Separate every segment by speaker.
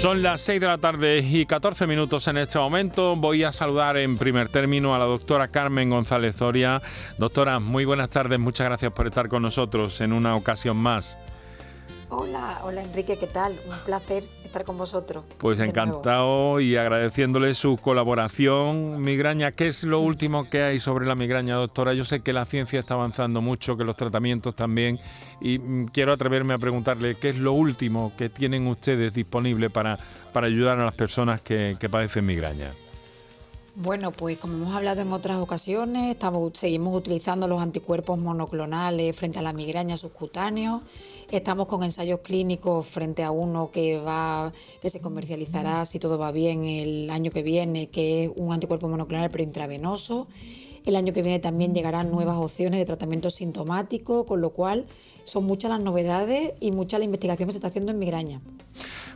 Speaker 1: Son las 6 de la tarde y 14 minutos en este momento. Voy a saludar en primer término a la doctora Carmen González Zoria. Doctora, muy buenas tardes. Muchas gracias por estar con nosotros en una ocasión más.
Speaker 2: Hola, hola Enrique, ¿qué tal? Un placer estar con vosotros.
Speaker 1: Pues encantado y agradeciéndole su colaboración. Migraña, ¿qué es lo último que hay sobre la migraña, doctora? Yo sé que la ciencia está avanzando mucho, que los tratamientos también, y mm, quiero atreverme a preguntarle qué es lo último que tienen ustedes disponible para, para ayudar a las personas que, que padecen migraña.
Speaker 2: Bueno, pues como hemos hablado en otras ocasiones, estamos, seguimos utilizando los anticuerpos monoclonales frente a la migraña subcutánea. Estamos con ensayos clínicos frente a uno que va, que se comercializará si todo va bien el año que viene, que es un anticuerpo monoclonal pero intravenoso. El año que viene también llegarán nuevas opciones de tratamiento sintomático, con lo cual son muchas las novedades y mucha la investigación que se está haciendo en migraña.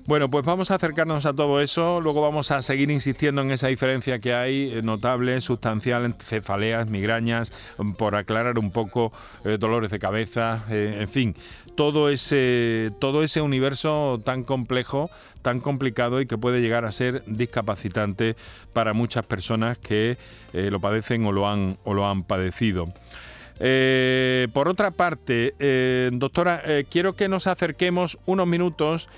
Speaker 1: Bueno, pues vamos a acercarnos a todo eso, luego vamos a seguir insistiendo en esa diferencia que hay eh, notable, sustancial, cefaleas, migrañas, mm, por aclarar un poco eh, dolores de cabeza, eh, en fin, todo ese, todo ese universo tan complejo, tan complicado y que puede llegar a ser discapacitante para muchas personas que lo padecen o lo han, o lo han padecido. Eh, por otra parte, eh, doctora, eh, quiero que nos acerquemos unos minutos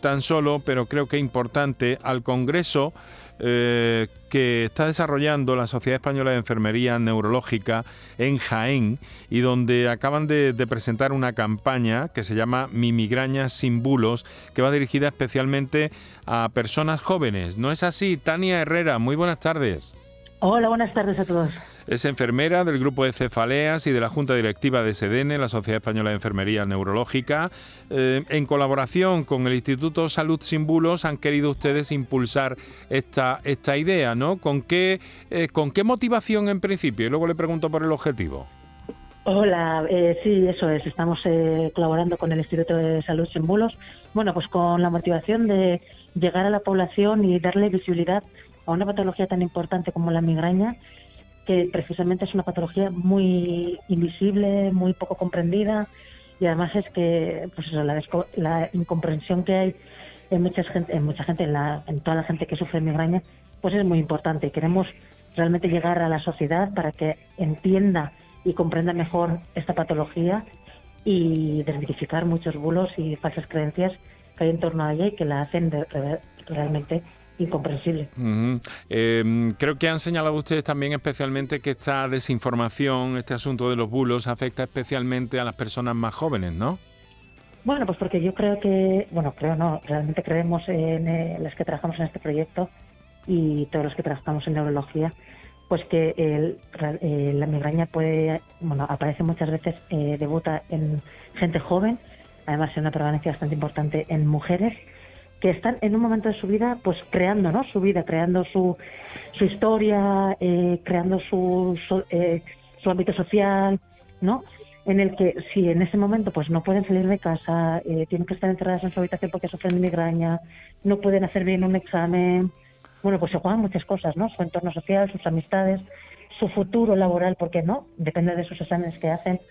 Speaker 1: tan solo, pero creo que importante, al Congreso que está desarrollando la Sociedad Española de Enfermería Neurológica en Jaén y donde acaban de, de presentar una campaña que se llama Mi migraña sin bulos, que va dirigida especialmente a personas jóvenes. ¿No es así? Tania Herrera, muy buenas tardes.
Speaker 3: Hola, buenas tardes a todos.
Speaker 1: Es enfermera del grupo de cefaleas y de la Junta Directiva de SEDENE, la Sociedad Española de Enfermería Neurológica. Eh, en colaboración con el Instituto Salud Sin Bulos han querido ustedes impulsar esta, esta idea, ¿no? ¿Con qué, eh, ¿Con qué motivación en principio? Y luego le pregunto por el objetivo.
Speaker 3: Hola, eh, sí, eso es. Estamos colaborando con el Instituto de Salud Sin Bulos. Bueno, pues con la motivación de llegar a la población y darle visibilidad a una patología tan importante como la migraña que precisamente es una patología muy invisible, muy poco comprendida y además es que pues la, incomprensión que hay en mucha gente, en mucha gente, en, la, en toda la gente que sufre migraña, pues es muy importante. Queremos realmente llegar a la sociedad para que entienda y comprenda mejor esta patología y desmitificar muchos bulos y falsas creencias que hay en torno a ella y que la hacen realmente incomprensible.
Speaker 1: Em, creo que han señalado ustedes también especialmente que esta desinformación, este asunto de los bulos, afecta especialmente a las personas más jóvenes, ¿no?
Speaker 3: Bueno, pues porque yo creo que, bueno, creo no, realmente creemos en eh, las que trabajamos en este proyecto y todos los que trabajamos en neurología, pues que eh, la migraña puede, bueno, aparece muchas veces, eh, debuta en gente joven, además es una prevalencia bastante importante en mujeres que están en un momento de su vida, pues creando, ¿no? Su vida, creando su, su historia, eh, creando su, eh, su, ámbito social, ¿no? En el que si en ese momento pues no pueden salir de casa, eh, tienen que estar encerradas en su habitación porque sufren de migraña, no pueden hacer bien un examen, bueno, pues se juegan muchas cosas, ¿no? Su entorno social, sus amistades, su futuro laboral, porque no, depende de sus exámenes que hacen.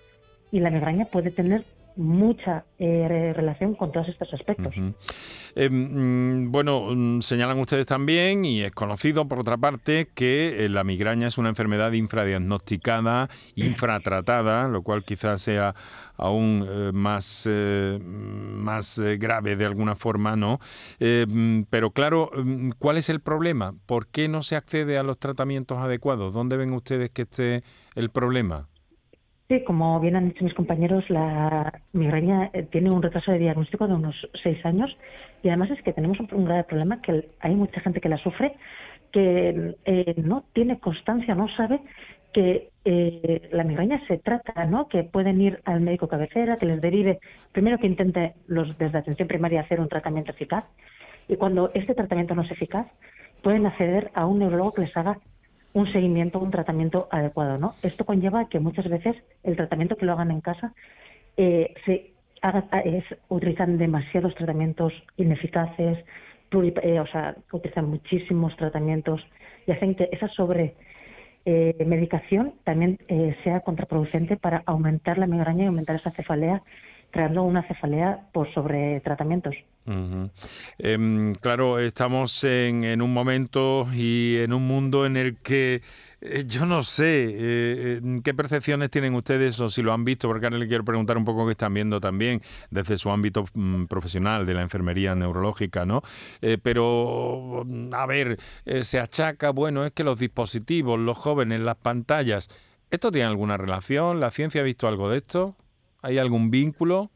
Speaker 3: Y la migraña puede tener mucha eh, relación con todos estos aspectos.
Speaker 1: Eh, mm, bueno, mm, señalan ustedes también, y es conocido por otra parte, que eh, la migraña es una enfermedad infradiagnosticada, infratratada, lo cual quizás sea aún más, más grave de alguna forma, ¿no? Mm, pero claro, ¿cuál es el problema? ¿Por qué no se accede a los tratamientos adecuados? ¿Dónde ven ustedes que esté el problema?
Speaker 3: Como bien han dicho mis compañeros, la migraña eh, tiene un retraso de diagnóstico de unos seis años y además es que tenemos un, grave problema que hay mucha gente que la sufre que eh, no tiene constancia, no sabe que eh, la migraña se trata, ¿no? Que pueden ir al médico cabecera, que les derive, primero que intente los desde atención primaria hacer un tratamiento eficaz y cuando este tratamiento no es eficaz, pueden acceder a un neurólogo que les haga un seguimiento, un tratamiento adecuado, ¿no? Esto conlleva que muchas veces el tratamiento que lo hagan en casa eh, se haga, es, utilizan demasiados tratamientos ineficaces, eh, o sea, utilizan muchísimos tratamientos y hacen que esa sobre eh, medicación también sea contraproducente para aumentar la migraña y aumentar esa cefalea, creando una cefalea por sobre tratamientos.
Speaker 1: Em, claro, estamos en, un momento y en un mundo en el que eh, yo no sé eh, qué percepciones tienen ustedes o si lo han visto, porque ahora le quiero preguntar un poco qué están viendo también desde su ámbito mm, profesional de la enfermería neurológica, ¿no? Eh, pero, mm, a ver, se achaca, bueno, es que los dispositivos, los jóvenes, las pantallas, ¿esto tiene alguna relación? ¿La ciencia ha visto algo de esto? ¿Hay algún vínculo?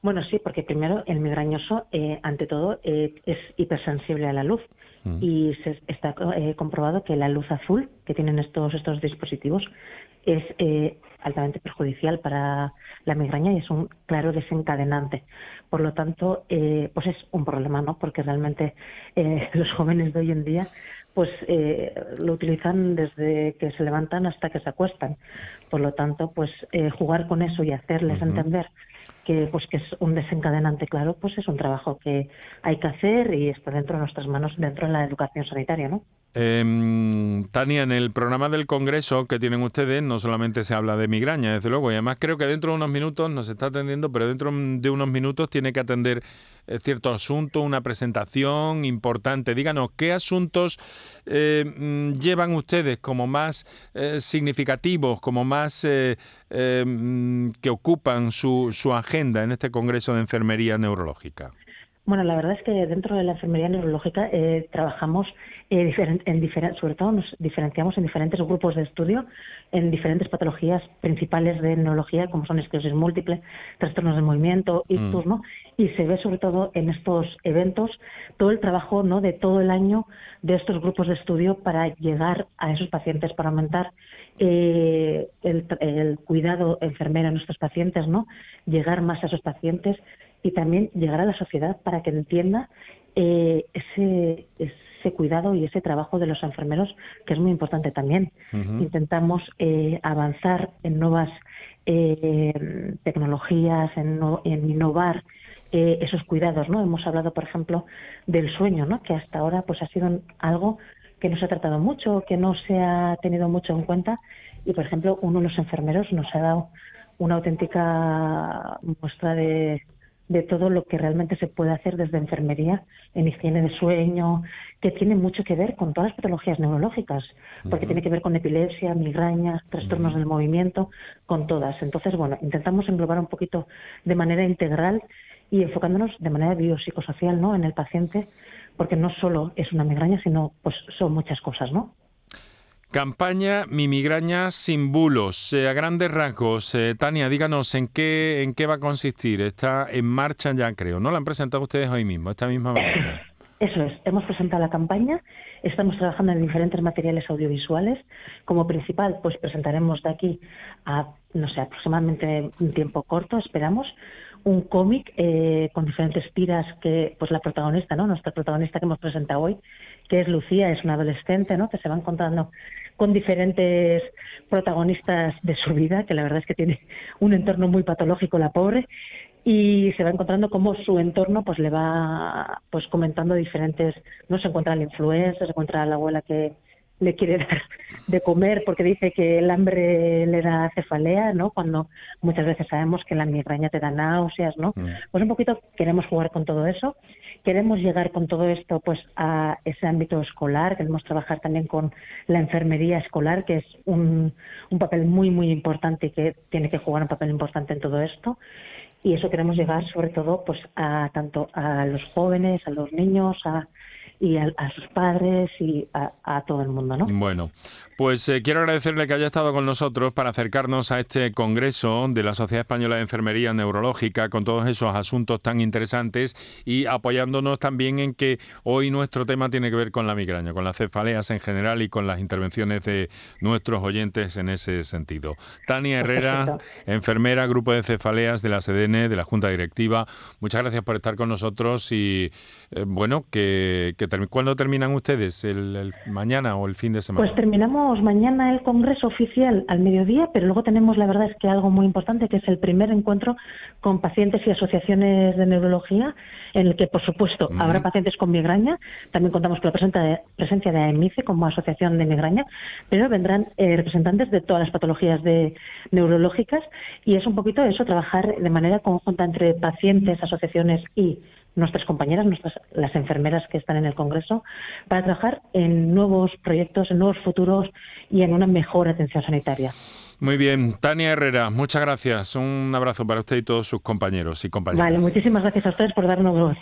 Speaker 3: Bueno, sí, porque primero el migrañoso, eh, ante todo, eh, es hipersensible a la luz mm. y se está eh, comprobado que la luz azul que tienen estos estos dispositivos es altamente perjudicial para la migraña y es un claro desencadenante. Por lo tanto, pues es un problema, ¿no? Porque realmente los jóvenes de hoy en día pues lo utilizan desde que se levantan hasta que se acuestan. Por lo tanto, pues jugar con eso y hacerles entender que pues que es un desencadenante claro pues es un trabajo que hay que hacer y está dentro de nuestras manos dentro de la educación sanitaria no
Speaker 1: eh, Tania, en el programa del Congreso que tienen ustedes no solamente se habla de migraña, desde luego, y además creo que dentro de unos minutos nos está atendiendo, pero dentro de unos minutos tiene que atender eh, cierto asunto, una presentación importante. Díganos, ¿qué asuntos eh, mm, llevan ustedes como más eh, significativos, como más mm, que ocupan su, su agenda en este Congreso de Enfermería Neurológica?
Speaker 3: Bueno, la verdad es que dentro de la enfermería neurológica trabajamos eh, en sobre todo nos diferenciamos en diferentes grupos de estudio, en diferentes patologías principales de neurología, como son esclerosis múltiple, trastornos de movimiento, ictus, mm. ¿no? Y se ve sobre todo en estos eventos todo el trabajo, ¿no? De todo el año de estos grupos de estudio para llegar a esos pacientes, para aumentar eh, el, el, cuidado enfermero a nuestros pacientes, ¿no? Llegar más a esos pacientes y también llegar a la sociedad para que entienda eh, ese, ese cuidado y ese trabajo de los enfermeros, que es muy importante también. Intentamos eh, avanzar en nuevas eh, tecnologías, en, en innovar eh, esos cuidados, ¿no? Hemos hablado, por ejemplo, del sueño, ¿no? Que hasta ahora, pues, ha sido algo que no se ha tratado mucho, que no se ha tenido mucho en cuenta. Y, por ejemplo, uno de los enfermeros nos ha dado una auténtica muestra de, de todo lo que realmente se puede hacer desde enfermería en higiene de sueño, que tiene mucho que ver con todas las patologías neurológicas, porque tiene que ver con epilepsia, migrañas, trastornos del movimiento, con todas. Entonces, bueno, intentamos englobar un poquito de manera integral y enfocándonos de manera biopsicosocial, ¿no? En el paciente, porque no solo es una migraña, sino pues son muchas cosas, ¿no?
Speaker 1: Campaña Mi migraña sin bulos. Eh, a grandes rasgos, eh, Tania, díganos en qué, en qué va a consistir. Está en marcha ya, creo. ¿No la han presentado ustedes hoy mismo, esta misma mañana?
Speaker 3: Eso es. Hemos presentado la campaña. Estamos trabajando en diferentes materiales audiovisuales. Como principal, pues presentaremos de aquí a, no sé, aproximadamente un tiempo corto, esperamos, un cómic eh, con diferentes tiras que, pues la protagonista, ¿no? Nuestra protagonista que hemos presentado hoy, que es Lucía, es una adolescente, ¿no? Que se va encontrando con diferentes protagonistas de su vida, que la verdad es que tiene un entorno muy patológico la pobre, y se va encontrando cómo su entorno pues le va pues comentando diferentes, no se encuentra la influencer, se encuentra la abuela que le quiere dar de comer porque dice que el hambre le da cefalea, ¿no? Cuando muchas veces sabemos que la migraña te da náuseas, ¿no? Mm. Pues un poquito queremos jugar con todo eso. Queremos llegar con todo esto pues a ese ámbito escolar, queremos trabajar también con la enfermería escolar, que es un, un papel muy, muy importante y que tiene que jugar un papel importante en todo esto y eso queremos llegar sobre todo pues a tanto a los jóvenes, a los niños, a y a, sus padres y a, todo el mundo, ¿no?
Speaker 1: Bueno, pues eh, quiero agradecerle que haya estado con nosotros para acercarnos a este congreso de la Sociedad Española de Enfermería Neurológica con todos esos asuntos tan interesantes y apoyándonos también en que hoy nuestro tema tiene que ver con la migraña, con las cefaleas en general y con las intervenciones de nuestros oyentes en ese sentido. Tania Herrera, enfermera, grupo de cefaleas de la SEDENE, de la Junta Directiva, muchas gracias por estar con nosotros y eh, bueno, que, que ¿Cuándo terminan ustedes? ¿El, mañana o el fin de semana?
Speaker 3: Pues terminamos mañana el congreso oficial al mediodía, pero luego tenemos, la verdad es que algo muy importante, que es el primer encuentro con pacientes y asociaciones de neurología, en el que, por supuesto, habrá pacientes con migraña. También contamos con la presencia de AEMICE como asociación de migraña, pero vendrán eh, representantes de todas las patologías de neurológicas y es un poquito eso, trabajar de manera conjunta entre pacientes, asociaciones y nuestras compañeras, nuestras, las enfermeras que están en el Congreso, para trabajar en nuevos proyectos, en nuevos futuros y en una mejor atención sanitaria.
Speaker 1: Muy bien, Tania Herrera, muchas gracias. Un abrazo para usted y todos sus compañeros y compañeras.
Speaker 3: Vale, muchísimas gracias a ustedes por darnos voz.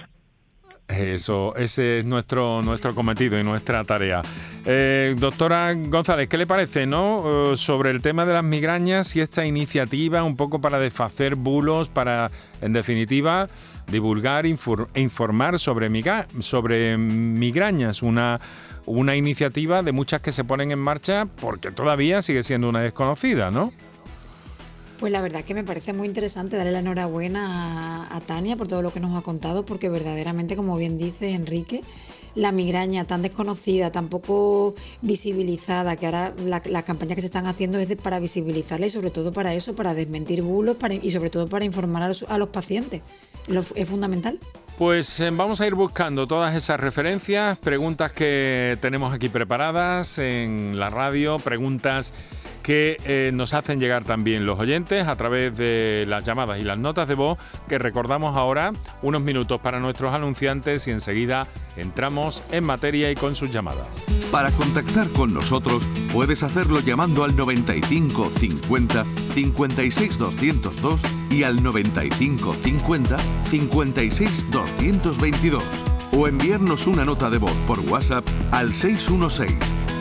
Speaker 1: Eso, ese es nuestro, nuestro cometido y nuestra tarea. Eh, doctora González, ¿qué le parece no? Eh, sobre el tema de las migrañas y esta iniciativa un poco para desfacer bulos, para, en definitiva, divulgar e informar sobre, sobre migrañas, una, una iniciativa de muchas que se ponen en marcha porque todavía sigue siendo una desconocida, ¿no?
Speaker 2: Pues la verdad que me parece muy interesante darle la enhorabuena a, Tania por todo lo que nos ha contado, porque verdaderamente, como bien dice Enrique, la migraña tan desconocida, tan poco visibilizada, que ahora las campañas que se están haciendo es para visibilizarla y sobre todo para eso, para desmentir bulos y sobre todo para informar a los, pacientes. es fundamental.
Speaker 1: Pues eh, vamos a ir buscando todas esas referencias, preguntas que tenemos aquí preparadas en la radio, preguntas que eh, nos hacen llegar también los oyentes a través de las llamadas y las notas de voz que recordamos ahora unos minutos para nuestros anunciantes y enseguida entramos en materia y con sus llamadas.
Speaker 4: Para contactar con nosotros puedes hacerlo llamando al 95 50 56 202 y al 95 50 56 222 o enviarnos una nota de voz por WhatsApp al 616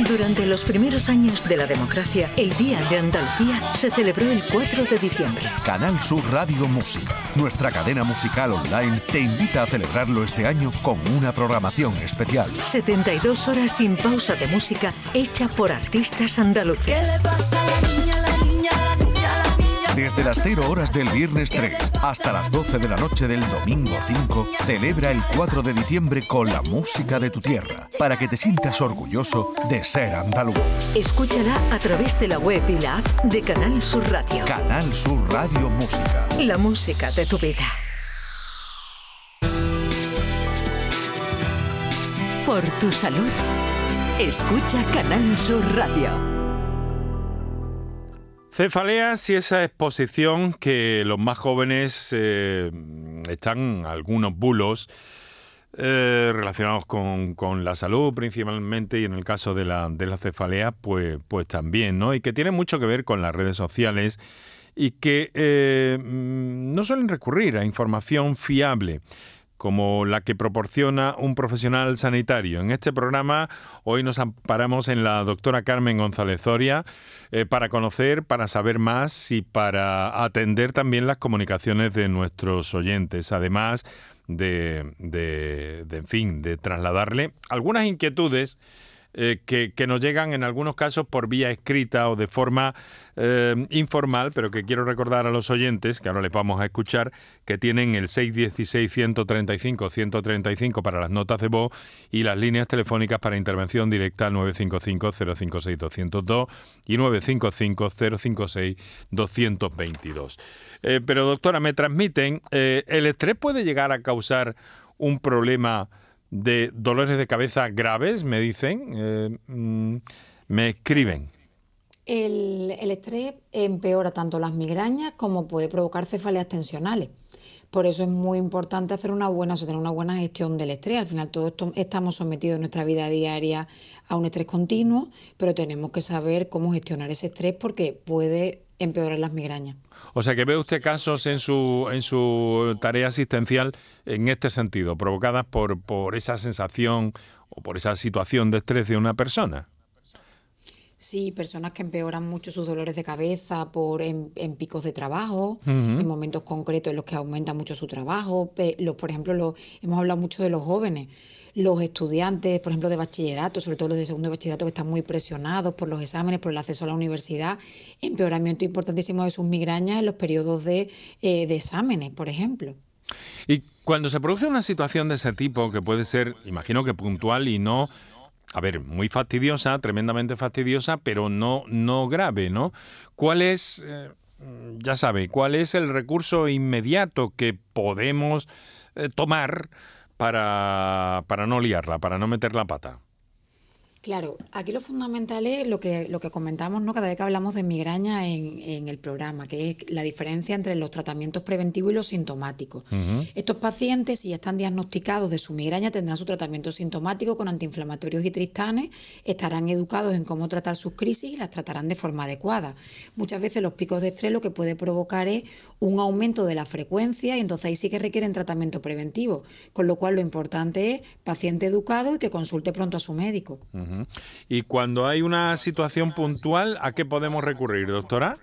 Speaker 5: Durante los primeros años de la democracia, el Día de Andalucía se celebró el 4 de diciembre.
Speaker 4: Canal Sur Radio Música, nuestra cadena musical online, te invita a celebrarlo este año con una programación especial.
Speaker 5: 72 horas sin pausa de música hecha por artistas andaluces. ¿Qué le pasa a la niña, la
Speaker 4: niña, la niña, la niña? Desde las 0 horas del viernes 3 hasta las 12 de la noche del domingo 5, celebra el 4 de diciembre con la música de tu tierra, para que te sientas orgulloso de ser andaluz.
Speaker 5: Escúchala a través de la web y la app de Canal Sur Radio.
Speaker 4: Canal Sur Radio Música.
Speaker 5: La música de tu vida. Por tu salud, escucha Canal Sur Radio.
Speaker 1: Cefaleas y esa exposición que los más jóvenes eh, están algunos bulos eh, relacionados con, la salud principalmente y en el caso de la, de la cefalea pues, pues también, ¿no? Y que tiene mucho que ver con las redes sociales y que eh, no suelen recurrir a información fiable como la que proporciona un profesional sanitario. En este programa hoy nos amparamos en la doctora Carmen González Zoria eh, para conocer, para saber más y para atender también las comunicaciones de nuestros oyentes, además de, de, en fin, de trasladarle algunas inquietudes eh, que, nos llegan en algunos casos por vía escrita o de forma eh, informal, pero que quiero recordar a los oyentes, que ahora les vamos a escuchar, que tienen el 616-135-135 para las notas de voz y las líneas telefónicas para intervención directa al 955-056-202 y 955-056-222. Eh, pero doctora, me transmiten, ¿el estrés puede llegar a causar un problema? De dolores de cabeza graves, me dicen, eh, mm, me escriben.
Speaker 2: El, estrés empeora tanto las migrañas como puede provocar cefaleas tensionales. Por eso es muy importante hacer una buena, o tener una buena gestión del estrés. Al final todos estamos sometidos en nuestra vida diaria a un estrés continuo, pero tenemos que saber cómo gestionar ese estrés porque puede empeorar las migrañas.
Speaker 1: O sea que ve usted casos en su, en su tarea asistencial en este sentido, provocadas por, por esa sensación o por esa situación de estrés de una persona.
Speaker 2: Sí, personas que empeoran mucho sus dolores de cabeza por en, picos de trabajo, en momentos concretos en los que aumenta mucho su trabajo. Los, por ejemplo, lo, hemos hablado mucho de los jóvenes, los estudiantes, por ejemplo, de bachillerato, sobre todo los de segundo de bachillerato que están muy presionados por los exámenes, por el acceso a la universidad, empeoramiento importantísimo de sus migrañas en los periodos de, eh, de exámenes, por ejemplo.
Speaker 1: Y cuando se produce una situación de ese tipo, que puede ser, imagino que puntual y no a ver, muy fastidiosa, tremendamente fastidiosa, pero no, no grave, ¿no? ¿Cuál es, eh, ya sabe, cuál es el recurso inmediato que podemos eh, tomar para, para no liarla, para no meter la pata?
Speaker 2: Claro, aquí lo fundamental es lo que, lo que comentamos ¿no? cada vez que hablamos de migraña en, el programa, que es la diferencia entre los tratamientos preventivos y los sintomáticos. Estos pacientes, si ya están diagnosticados de su migraña, tendrán su tratamiento sintomático con antiinflamatorios y tristanes, estarán educados en cómo tratar sus crisis y las tratarán de forma adecuada. Muchas veces los picos de estrés lo que puede provocar es un aumento de la frecuencia y entonces ahí sí que requieren tratamiento preventivo, con lo cual lo importante es paciente educado y que consulte pronto a su médico.
Speaker 1: Y cuando hay una situación puntual, ¿a qué podemos recurrir, doctora?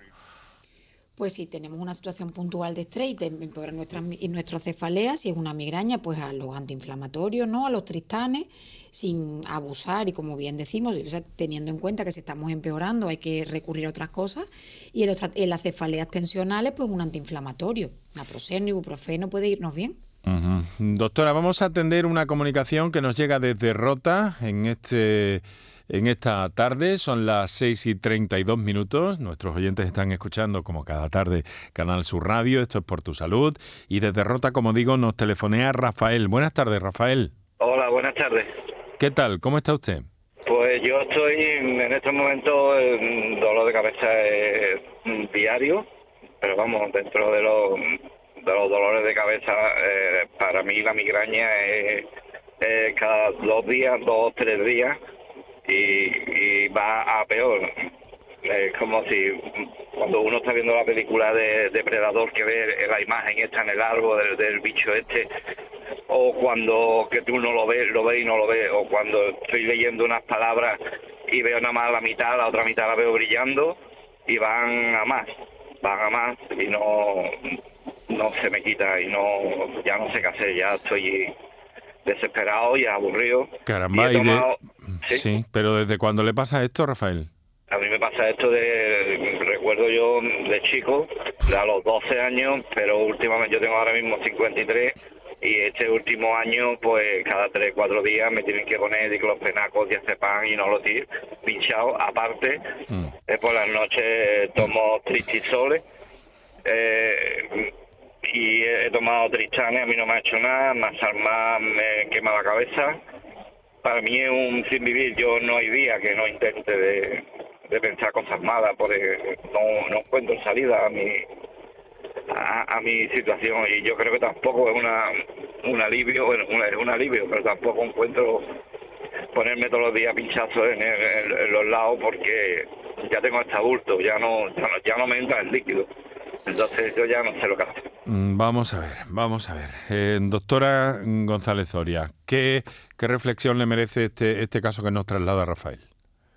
Speaker 2: Pues si tenemos una situación puntual de estrés y nuestras, y nuestras cefaleas, si es una migraña, pues a los antiinflamatorios, ¿no? A los tristanes, sin abusar y como bien decimos, teniendo en cuenta que si estamos empeorando hay que recurrir a otras cosas. Y en, las cefaleas tensionales, pues un antiinflamatorio, naproxeno, ibuprofeno puede irnos bien.
Speaker 1: Doctora, vamos a atender una comunicación que nos llega desde Rota en este en esta tarde. Son las 6 y 32 minutos. Nuestros oyentes están escuchando, como cada tarde, Canal Sur Radio. Esto es por tu salud. Y desde Rota, como digo, nos telefonea Rafael. Buenas tardes, Rafael.
Speaker 6: Hola, buenas tardes.
Speaker 1: ¿Qué tal? ¿Cómo está usted?
Speaker 6: Pues yo estoy en estos momentos en dolor de cabeza diario, pero vamos, dentro de los de los dolores de cabeza, eh, para mí la migraña es, cada dos días, dos o tres días, y, va a peor. Es como si cuando uno está viendo la película de Depredador que ve la imagen esta en el árbol del, bicho este, o cuando que tú no lo ves, lo ves y no lo ves, o cuando estoy leyendo unas palabras y veo nada más la mitad, la otra mitad la veo brillando y van a más, van a más y no no se me quita y no ya no sé qué hacer, ya estoy desesperado y aburrido.
Speaker 1: Caramba, ¿sí? pero ¿desde cuándo le pasa esto, Rafael?
Speaker 6: A mí me pasa esto de, recuerdo yo de chico, a los 12 años, pero últimamente yo tengo ahora mismo 53 y este último año, pues cada 3, 4 días me tienen que poner diclofenaco, diazepam y no lo tiro, pinchado. Aparte, mm. eh, por las noches tomo tristisoles. Eh, y he tomado tristanes, a mí no me ha hecho nada, más más me quema la cabeza. Para mí es un sin vivir, yo no hay día que no intente de, pensar cosas malas, porque no, no encuentro salida a mi, a, mi situación y yo creo que tampoco es una, un alivio, es un alivio, pero tampoco encuentro ponerme todos los días pinchazos en, los lados porque ya tengo este adulto, ya no, ya no, ya no me entra el líquido. Entonces yo ya no sé lo que hacer.
Speaker 1: Mm, vamos a ver, vamos a ver. Eh, doctora González Zoria, ¿qué, ¿qué reflexión le merece este, este caso que nos traslada Rafael?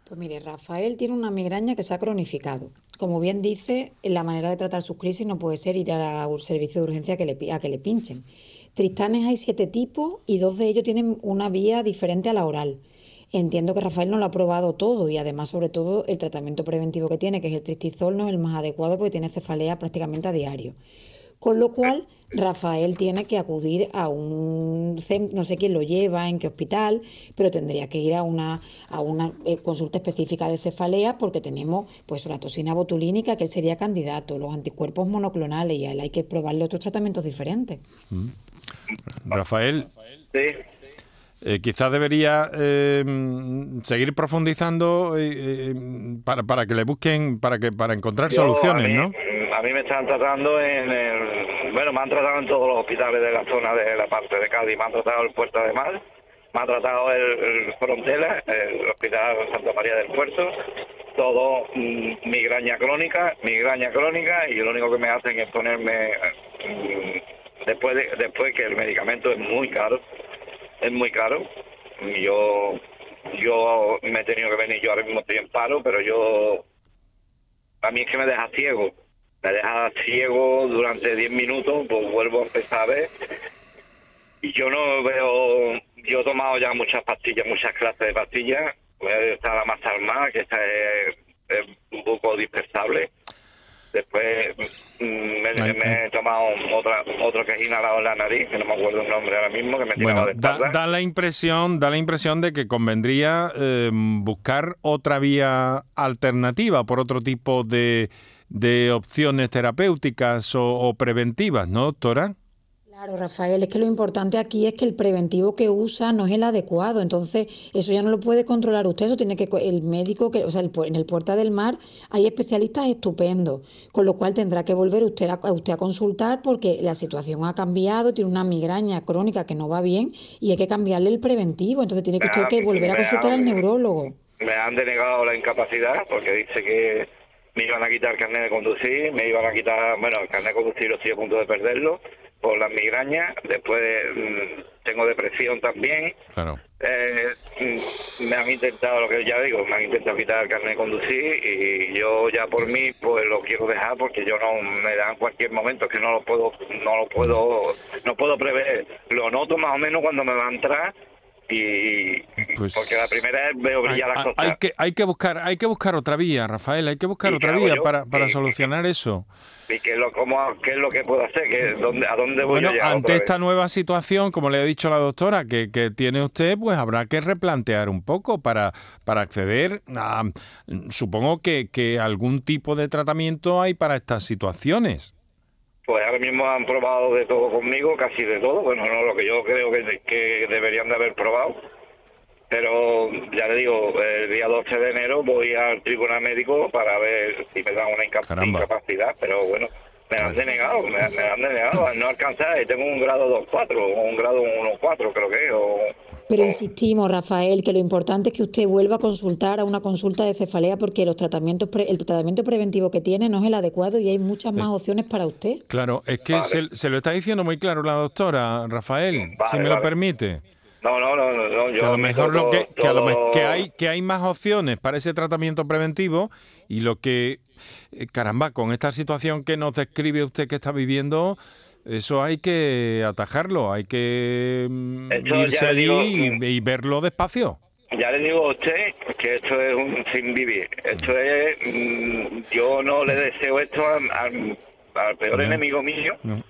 Speaker 2: Pues mire, Rafael tiene una migraña que se ha cronificado. Como bien dice, la manera de tratar sus crisis no puede ser ir a un servicio de urgencia que le, a que le pinchen. Tristanes hay siete tipos y dos de ellos tienen una vía diferente a la oral. Entiendo que Rafael no lo ha probado todo y además, sobre todo, el tratamiento preventivo que tiene, que es el tristizol, no es el más adecuado porque tiene cefalea prácticamente a diario. Con lo cual, Rafael tiene que acudir a un no sé quién lo lleva, en qué hospital, pero tendría que ir a una, a una eh, consulta específica de cefalea porque tenemos pues la toxina botulínica, que él sería candidato, los anticuerpos monoclonales y a él hay que probarle otros tratamientos diferentes. Mm.
Speaker 1: Rafael. Sí. Eh, quizás debería eh, seguir profundizando para, para que le busquen, para que para encontrar soluciones, ¿no?
Speaker 6: a mí me están tratando en el, bueno, me han tratado en todos los hospitales de la zona de la parte de Cádiz, me han tratado el Puerto de Mar, me ha tratado el, Frontera, el Hospital Santa María del Puerto, todo mm, migraña crónica, migraña crónica y lo único que me hacen es ponerme mm, después de, después que el medicamento es muy caro, es muy caro. Yo yo me he tenido que venir, yo ahora mismo estoy en paro, pero yo a mí es que me deja ciego me deja ciego durante 10 minutos, pues vuelvo a empezar a ver. Y yo no veo, yo he tomado ya muchas pastillas, muchas clases de pastillas. Está la más armada, que esta es, un poco dispersable. Después mm, me, he tomado otra, otro que es inhalado en la nariz, que no me acuerdo el nombre ahora mismo, que me bueno, de
Speaker 1: da, da, la impresión, da la impresión de que convendría eh, buscar otra vía alternativa por otro tipo de de opciones terapéuticas o, preventivas, ¿no, doctora?
Speaker 2: Claro, Rafael, es que lo importante aquí es que el preventivo que usa no es el adecuado, entonces eso ya no lo puede controlar usted, eso tiene que el médico que, o sea, en el Puerta del Mar hay especialistas estupendos, con lo cual tendrá que volver usted a, usted a consultar porque la situación ha cambiado, tiene una migraña crónica que no va bien y hay que cambiarle el preventivo, entonces tiene que usted que volver a consultar al neurólogo.
Speaker 6: Me han denegado la incapacidad porque dice que me iban a quitar el carnet de conducir, me iban a quitar, bueno, el carnet de conducir lo estoy a punto de perderlo por las migrañas, después mm, tengo depresión también.
Speaker 1: Claro.
Speaker 6: Eh, mm, me han intentado, lo que ya digo, me han intentado quitar el carnet de conducir y yo ya por mí pues lo quiero dejar porque yo no me dan cualquier momento que no lo puedo, no lo puedo, no puedo prever. Lo noto más o menos cuando me va a entrar y pues porque la primera vez veo brillar las cosas.
Speaker 1: Hay que, hay que buscar, hay que buscar otra vía, Rafael, hay que buscar otra vía para, para solucionar eso.
Speaker 6: ¿Y qué es lo, cómo, qué es lo que puedo hacer? ¿Qué, dónde, ¿A dónde voy
Speaker 1: bueno, ante esta nueva situación, como le ha dicho la doctora, que, que, tiene usted, pues habrá que replantear un poco para, para acceder a, supongo que, que algún tipo de tratamiento hay para estas situaciones.
Speaker 6: Pues ahora mismo han probado de todo conmigo, casi de todo, bueno, no lo que yo creo que, que deberían de haber probado, pero ya le digo, el día 12 de enero voy al tribunal médico para ver si me dan una incapacidad, pero bueno, me han denegado, me, han denegado, no alcanzar, tengo un grado 2-4 o un grado 1-4 creo que, o
Speaker 2: pero insistimos, Rafael, que lo importante es que usted vuelva a consultar a una consulta de cefalea porque los tratamientos el tratamiento preventivo que tiene no es el adecuado y hay muchas más opciones para usted.
Speaker 1: Claro, es que se, lo está diciendo muy claro la doctora, Rafael, si me lo permite.
Speaker 6: No, no, no, no, yo
Speaker 1: a lo mejor lo que, que, hay que hay más opciones para ese tratamiento preventivo y lo que eh, caramba, con esta situación que nos describe usted que está viviendo, eso hay que atajarlo, hay que mm, irse allí y, verlo despacio.
Speaker 6: Ya le digo a usted que esto es un sin vivir. Esto es. Mm, yo no le deseo esto al, peor enemigo mío. No.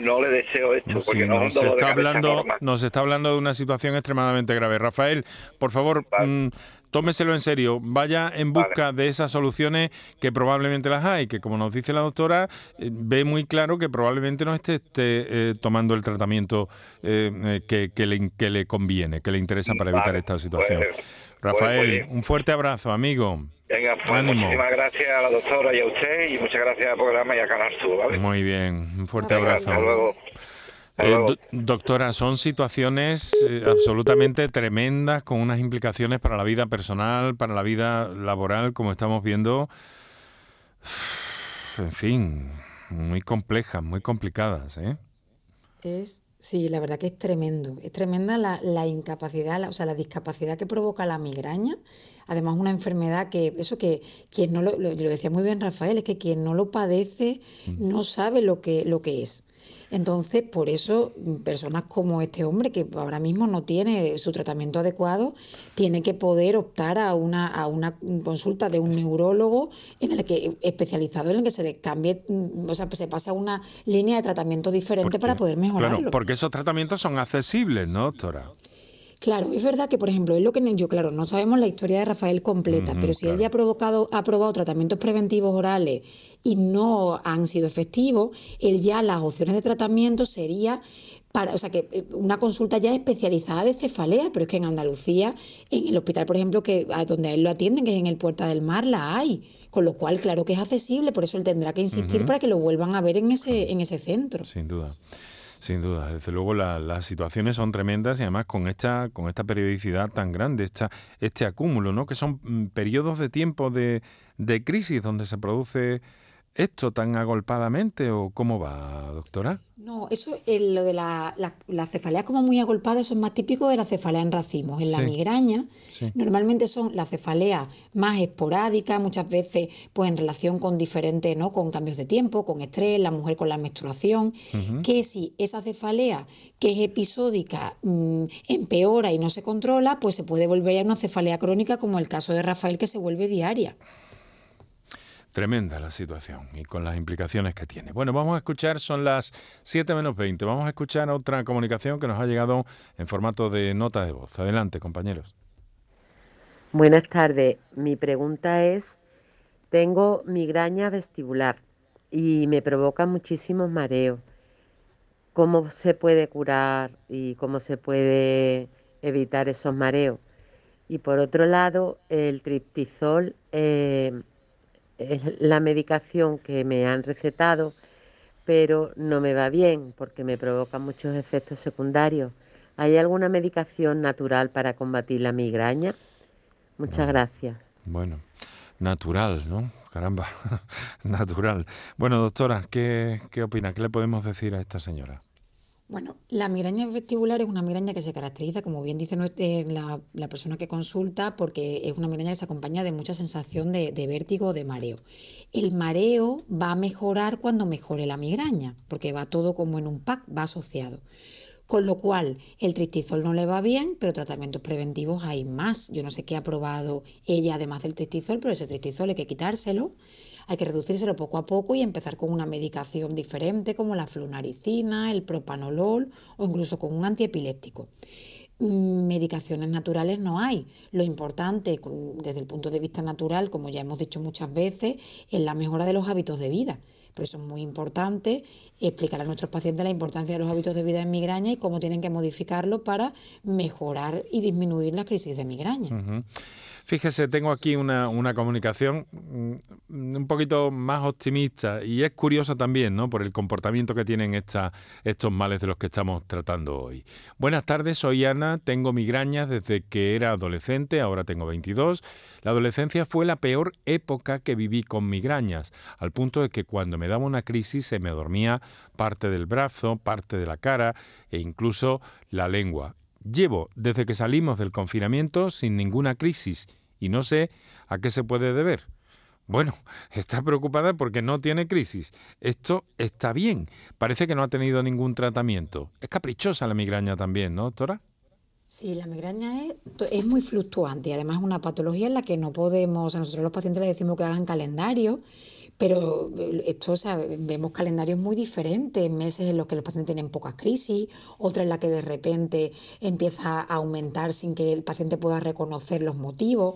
Speaker 6: no. le deseo esto, porque no, nos, está
Speaker 1: hablando, nos está hablando de una situación extremadamente grave. Rafael, por favor, mm, tómeselo en serio, vaya en busca de esas soluciones que probablemente las hay, que como nos dice la doctora, eh, ve muy claro que probablemente no esté, eh, tomando el tratamiento eh, que, le, que, le, conviene, que le interesa para evitar esta situación. Pues, Rafael, un fuerte abrazo, amigo.
Speaker 6: Venga, pues muchísimas gracias a la doctora y a usted y muchas gracias al programa y a Canal Sur, ¿vale?
Speaker 1: Muy bien, un fuerte abrazo. Hasta luego. Eh, doctora, son situaciones eh, absolutamente tremendas con unas implicaciones para la vida personal, para la vida laboral, como estamos viendo. En fin, muy complejas, muy complicadas. ¿eh?
Speaker 2: Es, sí, la verdad que es tremendo. Es tremenda la, incapacidad, o sea, la discapacidad que provoca la migraña. Además, una enfermedad que, eso que quien no lo, lo, decía muy bien Rafael, es que quien no lo padece mm. no sabe lo que, lo que es. Entonces, por eso, personas como este hombre, que ahora mismo no tiene su tratamiento adecuado, tiene que poder optar a una, a una consulta de un neurólogo en el que especializado en el que se le cambie, o sea, se pase a una línea de tratamiento diferente para poder mejorarlo.
Speaker 1: Claro, porque esos tratamientos son accesibles, ¿no, doctora?
Speaker 2: Claro, es verdad que, por ejemplo, es lo que yo, claro, no sabemos la historia de Rafael completa, pero si él ya ha provocado, ha probado tratamientos preventivos orales y no han sido efectivos, él ya las opciones de tratamiento sería para, o sea, que eh, una consulta ya especializada de cefalea, pero es que en Andalucía, en el hospital, por ejemplo, que donde a él lo atienden, que es en el Puerta del Mar, la hay. Con lo cual, claro que es accesible, por eso él tendrá que insistir para que lo vuelvan a ver en ese, en ese centro.
Speaker 1: Sin duda. Sin duda, desde luego las situaciones son tremendas y además con esta, con esta periodicidad tan grande, esta, este acúmulo, ¿no? que son mm, periodos de tiempo de, de crisis donde se produce esto tan agolpadamente o cómo va, doctora?
Speaker 2: No, eso, lo de la, la, cefalea como muy agolpada, eso es más típico de la cefalea en racimos. En la migraña, normalmente son la cefalea más esporádica, muchas veces pues en relación con diferentes, ¿no? Con cambios de tiempo, con estrés, la mujer con la menstruación, que si esa cefalea que es episódica mm, empeora y no se controla, pues se puede volver a una cefalea crónica como el caso de Rafael que se vuelve diaria.
Speaker 1: Tremenda la situación y con las implicaciones que tiene. Bueno, vamos a escuchar, son las 7 menos 20, vamos a escuchar otra comunicación que nos ha llegado en formato de nota de voz. Adelante, compañeros.
Speaker 7: Buenas tardes, mi pregunta es, tengo migraña vestibular y me provoca muchísimos mareos. ¿Cómo se puede curar y cómo se puede evitar esos mareos? Y por otro lado, el triptizol... Eh, es la medicación que me han recetado, pero no me va bien porque me provoca muchos efectos secundarios. ¿Hay alguna medicación natural para combatir la migraña? Muchas gracias.
Speaker 1: Bueno, natural, ¿no? Caramba, natural. Bueno, doctora, ¿qué, ¿qué opina? ¿Qué le podemos decir a esta señora?
Speaker 2: Bueno, la migraña vestibular es una migraña que se caracteriza, como bien dice eh, la, persona que consulta, porque es una migraña que se acompaña de mucha sensación de, de vértigo o de mareo. El mareo va a mejorar cuando mejore la migraña, porque va todo como en un pack, va asociado. Con lo cual, el tristizol no le va bien, pero tratamientos preventivos hay más. Yo no sé qué ha probado ella además del tristizol, pero ese tristizol hay que quitárselo hay que reducírselo poco a poco y empezar con una medicación diferente como la flunaricina, el propanolol o incluso con un antiepiléptico mm, medicaciones naturales no hay. Lo importante desde el punto de vista natural, como ya hemos dicho muchas veces, es la mejora de los hábitos de vida. Por eso es muy importante explicar a nuestros pacientes la importancia de los hábitos de vida en migraña y cómo tienen que modificarlo para mejorar y disminuir la crisis de migraña.
Speaker 1: Fíjese, tengo aquí una, una, comunicación mm, un poquito más optimista y es curiosa también, ¿no? Por el comportamiento que tienen estos males de los que estamos tratando hoy. Buenas tardes, soy Ana, tengo migrañas desde que era adolescente, ahora tengo 22. La adolescencia fue la peor época que viví con migrañas, al punto de que cuando me daba una crisis se me dormía parte del brazo, parte de la cara e incluso la lengua. Llevo desde que salimos del confinamiento sin ninguna crisis y no sé a qué se puede deber. Bueno, está preocupada porque no tiene crisis. Esto está bien. Parece que no ha tenido ningún tratamiento. Es caprichosa la migraña también, ¿no, doctora?
Speaker 2: Sí, la migraña es, muy fluctuante y además es una patología en la que no podemos, a nosotros los pacientes les decimos que hagan calendario pero eh, esto, o sea, vemos calendarios muy diferentes, meses en los que los pacientes tienen pocas crisis, otras en las que de repente empieza a aumentar sin que el paciente pueda reconocer los motivos.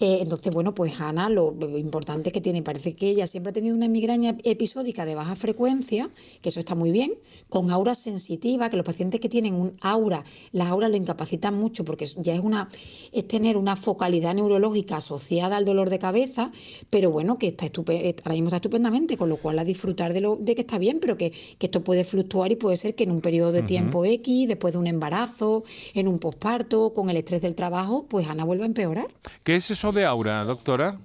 Speaker 2: Eh, entonces, bueno, pues Ana, lo importante que tiene, parece que ella siempre ha tenido una migraña episódica de baja frecuencia, que eso está muy bien, con aura sensitiva, que los pacientes que tienen un aura, las auras lo incapacitan mucho porque ya es una es tener una focalidad neurológica asociada al dolor de cabeza, pero bueno, que está ahora mismo está estupendamente, con lo cual a disfrutar de lo de que está bien, pero que, esto puede fluctuar y puede ser que en un periodo de tiempo X, después de un embarazo, en un posparto, con el estrés del trabajo, pues Ana vuelve a empeorar.
Speaker 1: ¿Qué es eso de aura, doctora?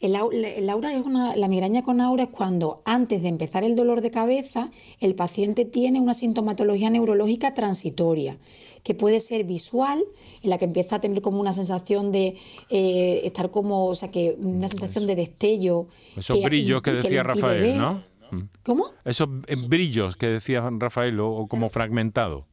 Speaker 2: El, aura es una, la migraña con aura es cuando antes de empezar el dolor de cabeza el paciente tiene una sintomatología neurológica transitoria que puede ser visual, en la que empieza a tener como una sensación de eh, estar como, o sea, que una sensación de destello.
Speaker 1: Esos brillos que, decía Rafael, ¿no?
Speaker 2: ¿Cómo?
Speaker 1: Esos eh, brillos que decía Rafael, o, como fragmentado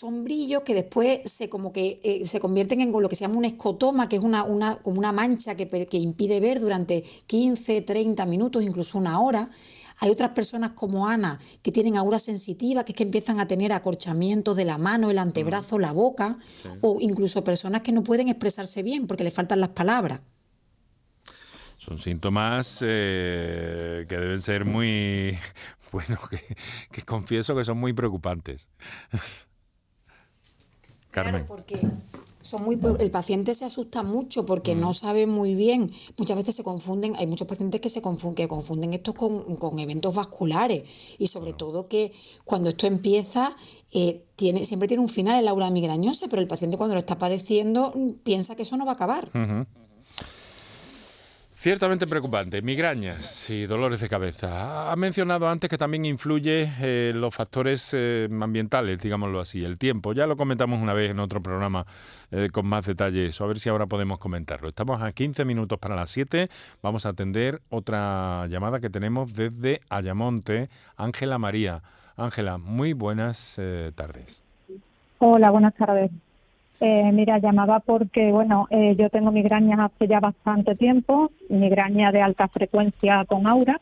Speaker 2: son brillos que después se como que eh, se convierten en lo que se llama un escotoma, que es una, una, como una mancha que, que impide ver durante 15, 30 minutos, incluso una hora. Hay otras personas como Ana que tienen aura sensitiva, que es que empiezan a tener acorchamientos de la mano, el antebrazo, la boca, o incluso personas que no pueden expresarse bien porque les faltan las palabras.
Speaker 1: Son síntomas eh, que deben ser muy, bueno, que confieso que son muy preocupantes.
Speaker 2: Claro, porque son muy el paciente se asusta mucho porque no mm. sabe muy bien. Muchas veces se confunden, hay muchos pacientes que se confunden, que confunden esto con, eventos vasculares y sobre todo que cuando esto empieza eh, tiene, siempre tiene un final el aura migrañosa, pero el paciente cuando lo está padeciendo mm, piensa que eso no va a acabar.
Speaker 1: Ciertamente preocupante, migrañas y dolores de cabeza. Ha mencionado antes que también influye eh, los factores eh, ambientales, digámoslo así, el tiempo. Ya lo comentamos una vez en otro programa eh, con más detalles, a ver si ahora podemos comentarlo. Estamos a 15 minutos para las 7, vamos a atender otra llamada que tenemos desde Ayamonte, Ángela María. Ángela, muy buenas tardes.
Speaker 8: Hola, buenas tardes. Eh, mira, llamaba porque, bueno, eh, yo tengo migrañas hace ya bastante tiempo, migraña de alta frecuencia con aura.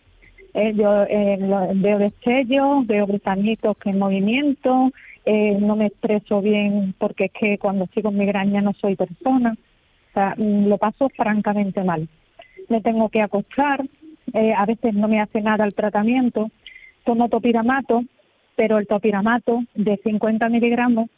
Speaker 8: Eh, yo eh, veo destellos, veo gritanitos que en movimiento, no me expreso bien porque es que cuando estoy con migraña no soy persona. O sea, mm, lo paso francamente mal. Me tengo que acostar, a veces no me hace nada el tratamiento. Tomo topiramato, pero el topiramato de 50 miligramos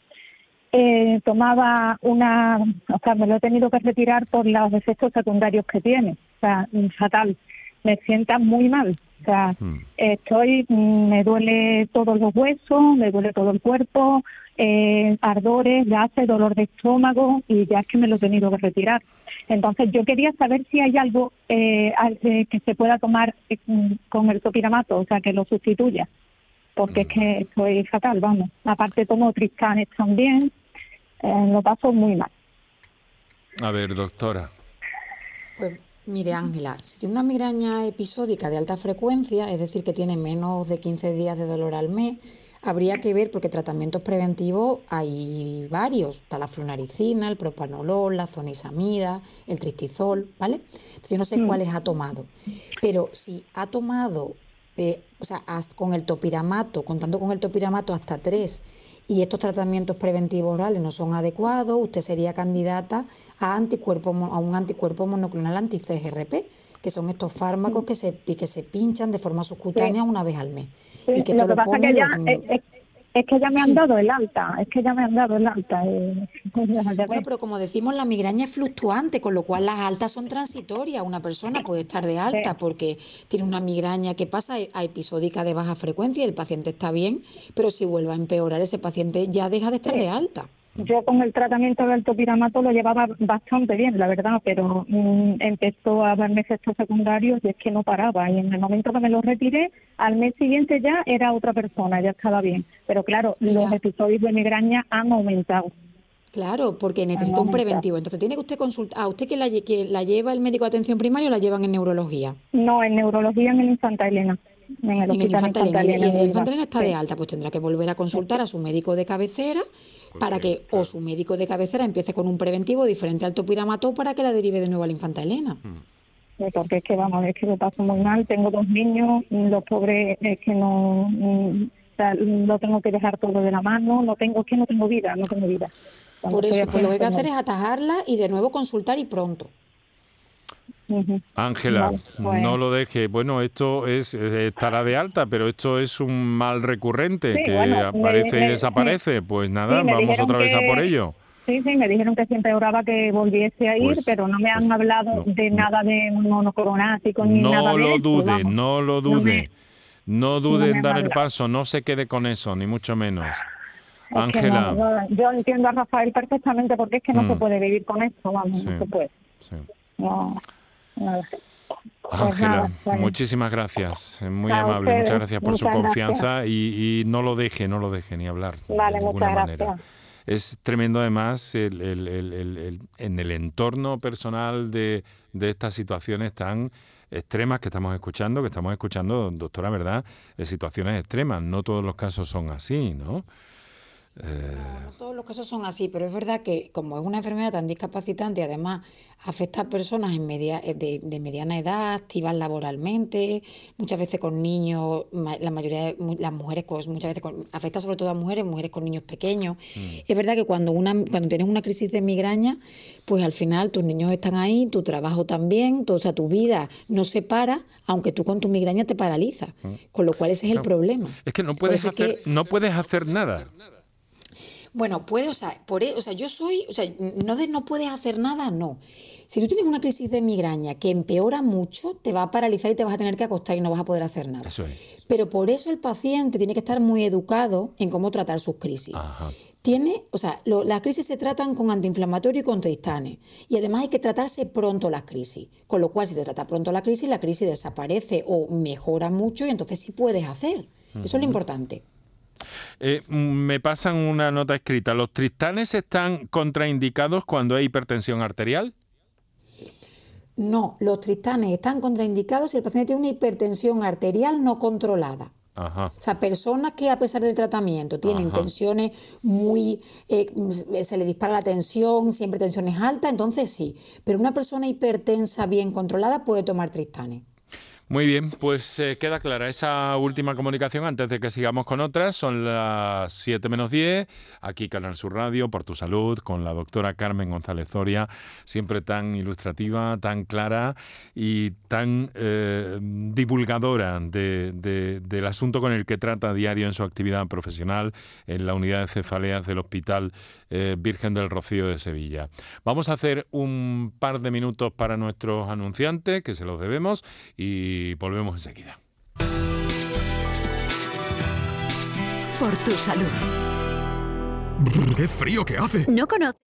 Speaker 8: eh, tomaba una, o sea, me lo he tenido que retirar por los efectos secundarios que tiene, o sea, fatal, me sienta muy mal, o sea, hmm. estoy, me duele todos los huesos, me duele todo el cuerpo, eh, ardores, gases, dolor de estómago y ya es que me lo he tenido que retirar. Entonces yo quería saber si hay algo eh, eh que se pueda tomar eh, con el topiramato, o sea, que lo sustituya porque es hmm. que estoy fatal, vamos. Aparte tomo tristanes también, eh, lo paso muy mal.
Speaker 1: A ver, doctora.
Speaker 2: Pues mire, Ángela, si tiene una migraña episódica de alta frecuencia, es decir, que tiene menos de 15 días de dolor al mes, habría que ver, porque tratamientos preventivos hay varios. Está la flunaricina, el propanolol, la zonisamida, el tristizol, ¿vale? Entonces, yo no sé mm. cuáles ha tomado. Pero si ha tomado, eh, o sea, con el topiramato, contando con el topiramato hasta tres y estos tratamientos preventivos orales no son adecuados, usted sería candidata a, anticuerpo, a un anticuerpo monoclonal anti-CGRP, que son estos fármacos que se, que se pinchan de forma subcutánea una vez al mes.
Speaker 8: y que, lo que pasa que ya, es que ya me han dado el alta, es que ya me han dado el alta. Eh,
Speaker 2: bueno, pero como decimos, la migraña es fluctuante, con lo cual las altas son transitorias. Una persona puede estar de alta porque tiene una migraña que pasa a episódica de baja frecuencia y el paciente está bien, pero si vuelve a empeorar, ese paciente ya deja de estar de alta.
Speaker 8: Yo con el tratamiento del topiramato lo llevaba bastante bien, la verdad, pero mm, empezó a darme efectos secundarios y es que no paraba. Y en el momento que me lo retiré, al mes siguiente ya era otra persona, ya estaba bien. Pero claro, los episodios de migraña han aumentado.
Speaker 2: Claro, porque necesita un preventivo. Entonces, ¿tiene que usted consultar? ¿A usted que la, que la lleva el médico de atención primaria o la llevan en neurología?
Speaker 8: No, en neurología en el Infanta Elena. En el,
Speaker 2: Infanta Elena. Y el Infanta Elena está de alta, pues tendrá que volver a consultar a su médico de cabecera para que o su médico de cabecera empiece con un preventivo diferente al topiramato para que la derive de nuevo a la infanta Elena.
Speaker 8: Mm. Porque es que, vamos, es que lo paso muy mal, tengo dos niños, los pobres es que no, mm, lo tengo que dejar todo de la mano, no tengo, que no tengo vida, no tengo vida.
Speaker 2: Por eso, pues lo que hay que hacer es atajarla y de nuevo consultar y pronto.
Speaker 1: Ángela, no lo deje. Bueno, esto es estará de alta, pero esto es un mal recurrente que aparece y desaparece. pues nada, vamos otra vez a por ello.
Speaker 8: Sí, sí, me dijeron que siempre oraba que volviese a ir, pues, pero no me han pues, hablado de nada de monocoronático ni nada de
Speaker 1: lo dude, no lo dude, no, dude en dar el paso, no se quede con eso, ni mucho menos. Ángela.
Speaker 8: yo entiendo a Rafael perfectamente porque es que no se mm. puede vivir con esto, vamos, no se puede.
Speaker 1: Ángela, muchísimas gracias, muy amable, muchas gracias por su confianza Y, no lo deje, no lo deje ni hablar de ninguna manera. Es tremendo además el, el, el, en el entorno personal de, de estas situaciones tan extremas que estamos escuchando, que estamos escuchando, doctora, ¿verdad? En situaciones extremas. No todos los casos son así, ¿no?
Speaker 2: No, todos los casos son así, pero es verdad que como es una enfermedad tan discapacitante además afecta a personas en media, eh, de, mediana edad, activas laboralmente, muchas veces con niños, la mayoría de las mujeres, muchas veces afecta sobre todo a mujeres, mujeres con niños pequeños. Mm. Es verdad que cuando, una, cuando tienes una crisis de migraña, pues al final tus niños están ahí, tu trabajo también, o sea, tu vida no se para, aunque tú con tu migraña te paralizas. Mm. Con lo cual ese es el problema.
Speaker 1: Es que no puedes, hacer, no puedes hacer nada.
Speaker 2: Bueno, puede, o sea, por, e, o sea, yo soy, o sea, no de no puedes hacer nada, no. Si tú tienes una crisis de migraña que empeora mucho, te va a paralizar y te vas a tener que acostar y no vas a poder hacer nada. Pero por eso el paciente tiene que estar muy educado en cómo tratar sus crisis. Tiene, o sea, las crisis se tratan con antiinflamatorio y con tristane. Y además hay que tratarse pronto las crisis. Con lo cual, si te trata pronto la crisis, la crisis desaparece o mejora mucho y entonces sí puedes hacer. Eso es lo importante.
Speaker 1: Eh, me pasan una nota escrita. ¿Los tristanes están contraindicados cuando hay hipertensión arterial?
Speaker 2: No, los tristanes están contraindicados si el paciente tiene una hipertensión arterial no controlada. O sea, personas que a pesar del tratamiento tienen tensiones muy, eh, se le dispara la tensión, siempre tensiones altas, entonces sí. Pero una persona hipertensa bien controlada puede tomar tristanes.
Speaker 1: Muy bien, pues eh, queda clara esa última comunicación antes de que sigamos con otras. Son las 7 menos 10, aquí Canal Sur Radio, por tu salud, con la doctora Carmen González Zoria, siempre tan ilustrativa, tan clara y tan eh, divulgadora del asunto con el que trata diario en su actividad profesional en la unidad de cefaleas del Hospital eh, Virgen del Rocío de Sevilla. Vamos a hacer un par de minutos para nuestros anunciantes, que se los debemos, y volvemos enseguida.
Speaker 5: Por tu salud.
Speaker 9: ¡Qué frío que hace!
Speaker 5: No conozco.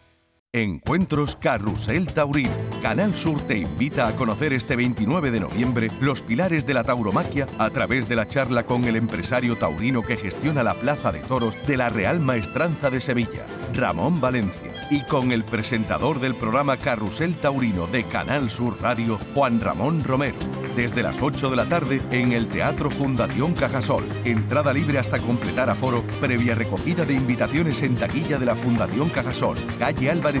Speaker 4: Encuentros Carrusel Taurino. Canal Sur te invita a conocer este 29 de noviembre los pilares de la tauromaquia a través de la charla con el empresario taurino que gestiona la Plaza de Toros de la Real Maestranza de Sevilla, Ramón Valencia, y con el presentador del programa Carrusel Taurino de Canal Sur Radio, Juan Ramón Romero desde las 8 de la tarde en el Teatro Fundación Cajasol. Entrada libre hasta completar aforo, previa recogida de invitaciones en taquilla de la Fundación Cajasol, calle Álvarez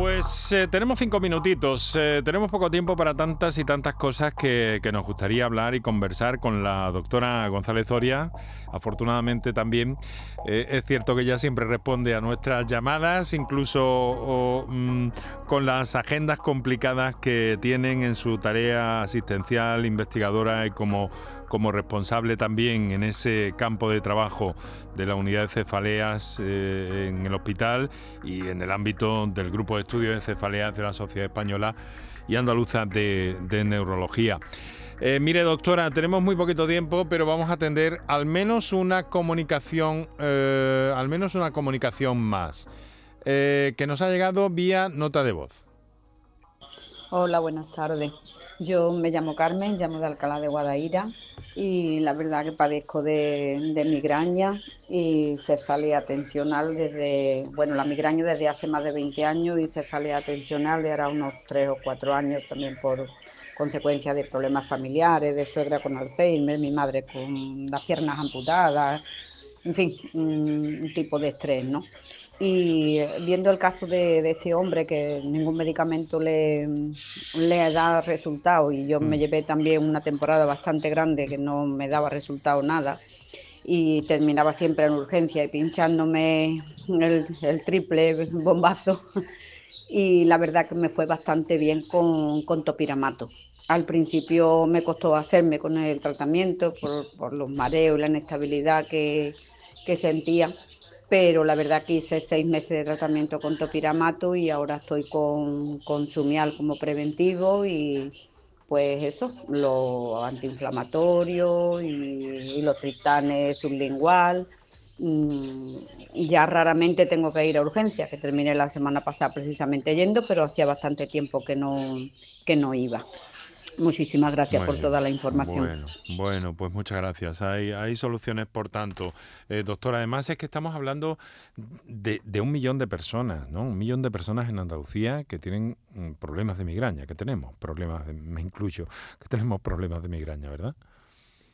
Speaker 1: Pues eh, tenemos cinco minutitos, eh, tenemos poco tiempo para tantas y tantas cosas que, que, nos gustaría hablar y conversar con la doctora González Zoria. Afortunadamente también eh, es cierto que ella siempre responde a nuestras llamadas, incluso mm, con las agendas complicadas que tienen en su tarea asistencial, investigadora y como como responsable también en ese campo de trabajo de la unidad de cefaleas eh, en el hospital y en el ámbito del grupo de estudios de cefaleas de la Sociedad Española y Andaluza de, Neurología. Eh, mire, doctora, tenemos muy poquito tiempo, pero vamos a atender al menos una comunicación, eh, al menos una comunicación más, que nos ha llegado vía nota de voz.
Speaker 10: Hola, buenas tardes. Yo me llamo Carmen, llamo de Alcalá de Guadaira y la verdad que padezco de, de, migraña y cefalea tensional desde, bueno, la migraña desde hace más de 20 años y cefalea tensional de ahora unos 3 o 4 años también por consecuencia de problemas familiares, de suegra con Alzheimer, mi madre con las piernas amputadas, en fin, un, tipo de estrés, ¿no? Y viendo el caso de, de, este hombre que ningún medicamento le, le da resultado y yo me llevé también una temporada bastante grande que no me daba resultado nada y terminaba siempre en urgencia y pinchándome el, el triple bombazo y la verdad que me fue bastante bien con, con topiramato. Al principio me costó hacerme con el tratamiento por, por los mareos y la inestabilidad que, que sentía pero la verdad que hice seis meses de tratamiento con topiramato y ahora estoy con, con Sumial como preventivo y pues eso, lo antiinflamatorio y, los triptanes sublingual. Mm, ya raramente tengo que ir a urgencias, que terminé la semana pasada precisamente yendo, pero hacía bastante tiempo que no, que no iba. Muchísimas gracias por toda la información.
Speaker 1: Bueno, bueno, pues muchas gracias. Hay, hay soluciones, por tanto. Eh, doctor, además es que estamos hablando de, de, un millón de personas, ¿no? Un millón de personas en Andalucía que tienen mm, problemas de migraña, que tenemos problemas, de, me incluyo, que tenemos problemas de migraña, ¿verdad?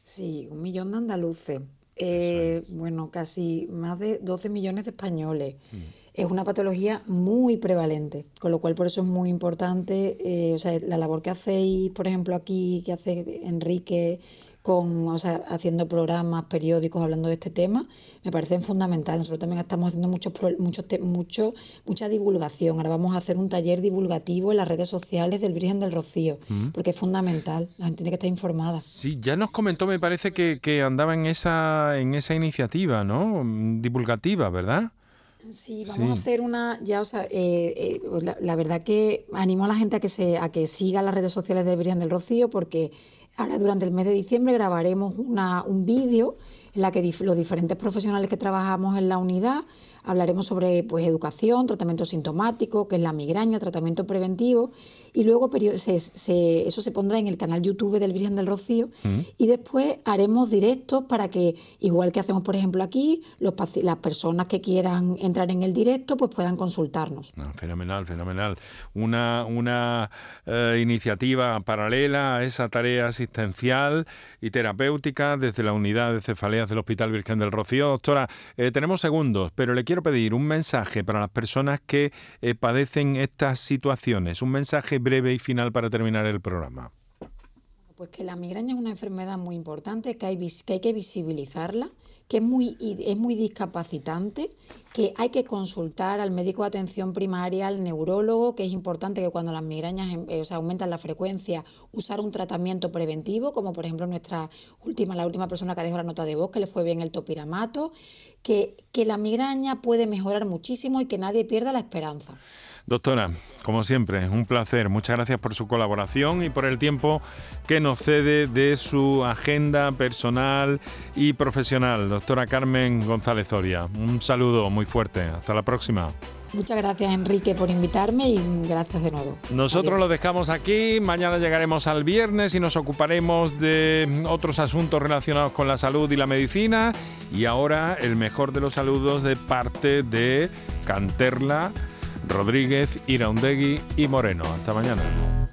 Speaker 2: Sí, un millón de andaluces. Eh, bueno, casi más de 12 millones de españoles. Mm es una patología muy prevalente, con lo cual por eso es muy importante, eh, o sea, la labor que hacéis, por ejemplo, aquí, que hace Enrique, con, o sea, haciendo programas periódicos hablando de este tema, me parece fundamental. Nosotros también estamos haciendo muchos, muchos, mucho, mucha divulgación. Ahora vamos a hacer un taller divulgativo en las redes sociales del Virgen del Rocío, mm. porque es fundamental. La gente tiene que estar informada.
Speaker 1: Sí, ya nos comentó, me parece que, que andaba en esa, en esa iniciativa, ¿no? Divulgativa, ¿verdad?
Speaker 2: Sí, vamos sí. a hacer una, ya, o sea, eh, eh, la, la, verdad que animo a la gente a que se, a que siga las redes sociales de Virgen del Rocío, porque ahora durante el mes de diciembre grabaremos una, un vídeo en la que los diferentes profesionales que trabajamos en la unidad hablaremos sobre pues, educación, tratamiento sintomático, que es la migraña, tratamiento preventivo, y luego se, se, eso se pondrá en el canal YouTube del Virgen del Rocío, mm. y después haremos directos para que, igual que hacemos por ejemplo aquí, los, las personas que quieran entrar en el directo pues puedan consultarnos.
Speaker 1: No, fenomenal, fenomenal. Una, una eh, iniciativa paralela a esa tarea asistencial y terapéutica desde la unidad de cefaleas del Hospital Virgen del Rocío. Doctora, eh, tenemos segundos, pero le quiero quiero pedir un mensaje para las personas que eh, padecen estas situaciones, un mensaje breve y final para terminar el programa.
Speaker 2: Pues que la migraña es una enfermedad muy importante, que hay, que, visibilizarla, que es muy, es muy discapacitante, que hay que consultar al médico de atención primaria, al neurólogo, que es importante que cuando las migrañas em, eh, aumentan la frecuencia, usar un tratamiento preventivo, como por ejemplo nuestra última, la última persona que dejó la nota de voz, que le fue bien el topiramato, que, que la migraña puede mejorar muchísimo y que nadie pierda la esperanza.
Speaker 1: Doctora, como siempre, un placer. Muchas gracias por su colaboración y por el tiempo que nos cede de su agenda personal y profesional. Doctora Carmen González Zoria, un saludo muy fuerte. Hasta la próxima.
Speaker 2: Muchas gracias Enrique por invitarme y gracias de nuevo.
Speaker 1: Nosotros lo dejamos aquí, mañana llegaremos al viernes y nos ocuparemos de otros asuntos relacionados con la salud y la medicina. Y ahora el mejor de los saludos de parte de Canterla. Rodríguez, Iraundegui y Moreno. Hasta mañana.